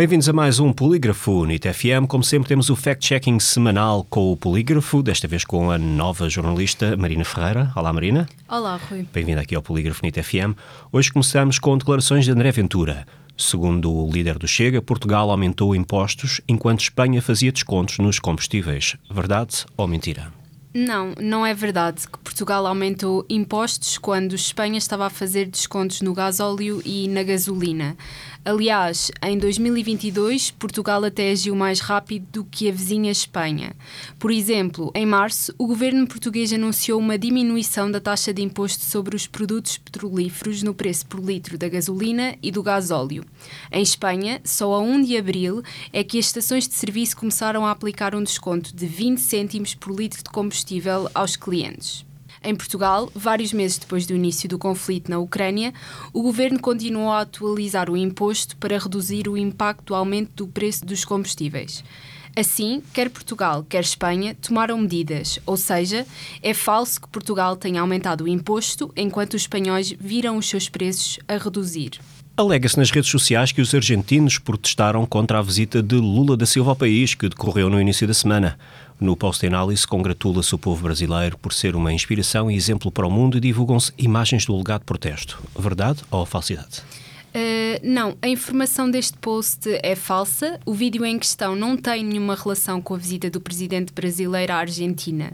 Bem-vindos a mais um Polígrafo NIT FM. Como sempre, temos o fact-checking semanal com o Polígrafo, desta vez com a nova jornalista Marina Ferreira. Olá, Marina. Olá, Rui. Bem-vinda aqui ao Polígrafo NIT FM. Hoje começamos com declarações de André Ventura. Segundo o líder do Chega, Portugal aumentou impostos enquanto Espanha fazia descontos nos combustíveis. Verdade ou mentira? Não, não é verdade que Portugal aumentou impostos quando Espanha estava a fazer descontos no gasóleo e na gasolina. Aliás, em 2022, Portugal até agiu mais rápido do que a vizinha Espanha. Por exemplo, em março, o governo português anunciou uma diminuição da taxa de imposto sobre os produtos petrolíferos no preço por litro da gasolina e do gasóleo. Em Espanha, só a 1 de abril é que as estações de serviço começaram a aplicar um desconto de 20 cêntimos por litro de combustível aos clientes. Em Portugal, vários meses depois do início do conflito na Ucrânia, o governo continuou a atualizar o imposto para reduzir o impacto do aumento do preço dos combustíveis. Assim, quer Portugal, quer Espanha tomaram medidas, ou seja, é falso que Portugal tenha aumentado o imposto enquanto os espanhóis viram os seus preços a reduzir. Alega-se nas redes sociais que os argentinos protestaram contra a visita de Lula da Silva ao país, que decorreu no início da semana. No post-análise, congratula-se o povo brasileiro por ser uma inspiração e exemplo para o mundo e divulgam-se imagens do legado protesto. Verdade ou falsidade? Uh, não, a informação deste post é falsa. O vídeo em questão não tem nenhuma relação com a visita do presidente brasileiro à Argentina.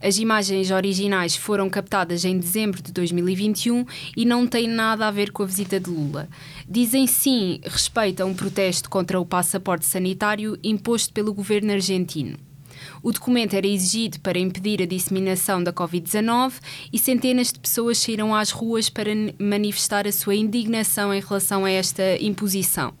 As imagens originais foram captadas em dezembro de 2021 e não têm nada a ver com a visita de Lula. Dizem sim respeito a um protesto contra o passaporte sanitário imposto pelo governo argentino. O documento era exigido para impedir a disseminação da Covid-19 e centenas de pessoas saíram às ruas para manifestar a sua indignação em relação a esta imposição.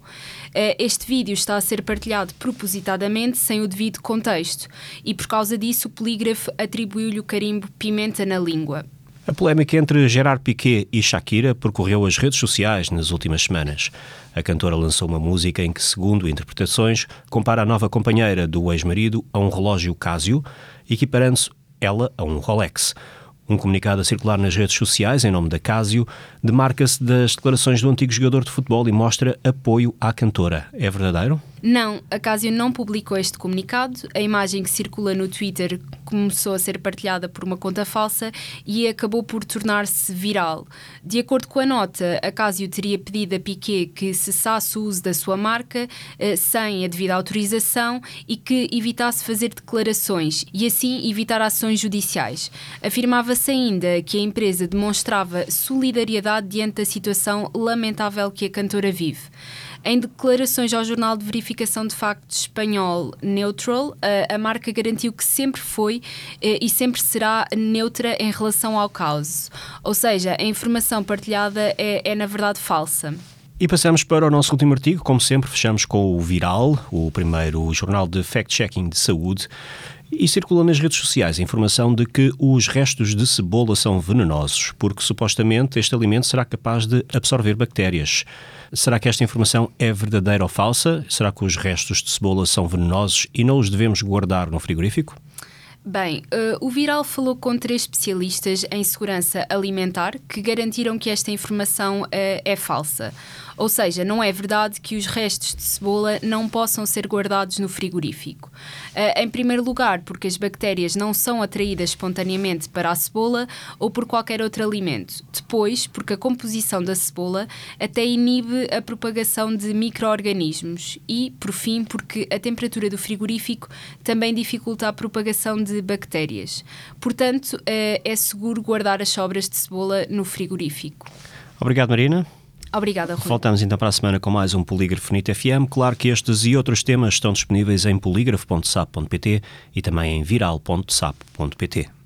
Eh, este vídeo está a ser partilhado propositadamente sem o devido contexto e, por causa disso, o polígrafo atribuiu-lhe o carimbo pimenta na língua. A polémica entre Gerard Piquet e Shakira percorreu as redes sociais nas últimas semanas. A cantora lançou uma música em que, segundo interpretações, compara a nova companheira do ex-marido a um relógio Casio, equiparando-se ela a um Rolex. Um comunicado a circular nas redes sociais, em nome da Casio, demarca-se das declarações do antigo jogador de futebol e mostra apoio à cantora. É verdadeiro? Não, a Casio não publicou este comunicado. A imagem que circula no Twitter começou a ser partilhada por uma conta falsa e acabou por tornar-se viral. De acordo com a nota, a Casio teria pedido a Piquet que cessasse o uso da sua marca eh, sem a devida autorização e que evitasse fazer declarações e assim evitar ações judiciais. Afirmava-se ainda que a empresa demonstrava solidariedade diante da situação lamentável que a cantora vive. Em declarações ao Jornal de Verificação de Factos espanhol Neutral, a, marca garantiu que sempre foi eh, e sempre será neutra em relação ao caos. Ou seja, a informação partilhada é, é na verdade falsa. E passamos para o nosso último artigo. Como sempre, fechamos com o Viral, o primeiro jornal de fact-checking de saúde. E circula nas redes sociais a informação de que os restos de cebola são venenosos, porque supostamente este alimento será capaz de absorver bactérias. Será que esta informação é verdadeira ou falsa? Será que os restos de cebola são venenosos e não os devemos guardar no frigorífico? Bem, uh, o Viral falou com três especialistas em segurança alimentar que garantiram que esta informação uh, é falsa. Ou seja, não é verdade que os restos de cebola não possam ser guardados no frigorífico. Uh, em primeiro lugar, porque as bactérias não são atraídas espontaneamente para a cebola ou por qualquer outro alimento. Depois, porque a composição da cebola até inibe a propagação de micro-organismos. E, por fim, porque a temperatura do frigorífico também dificulta a propagação de bactérias. Portanto, uh, é seguro guardar as sobras de cebola no frigorífico. Obrigado, Marina. Obrigada, Rui. Voltamos então para a semana com mais um Polígrafo NIT FM. Claro que estes e outros temas estão disponíveis em polígrafo.sap.pt e também em viral.sap.pt.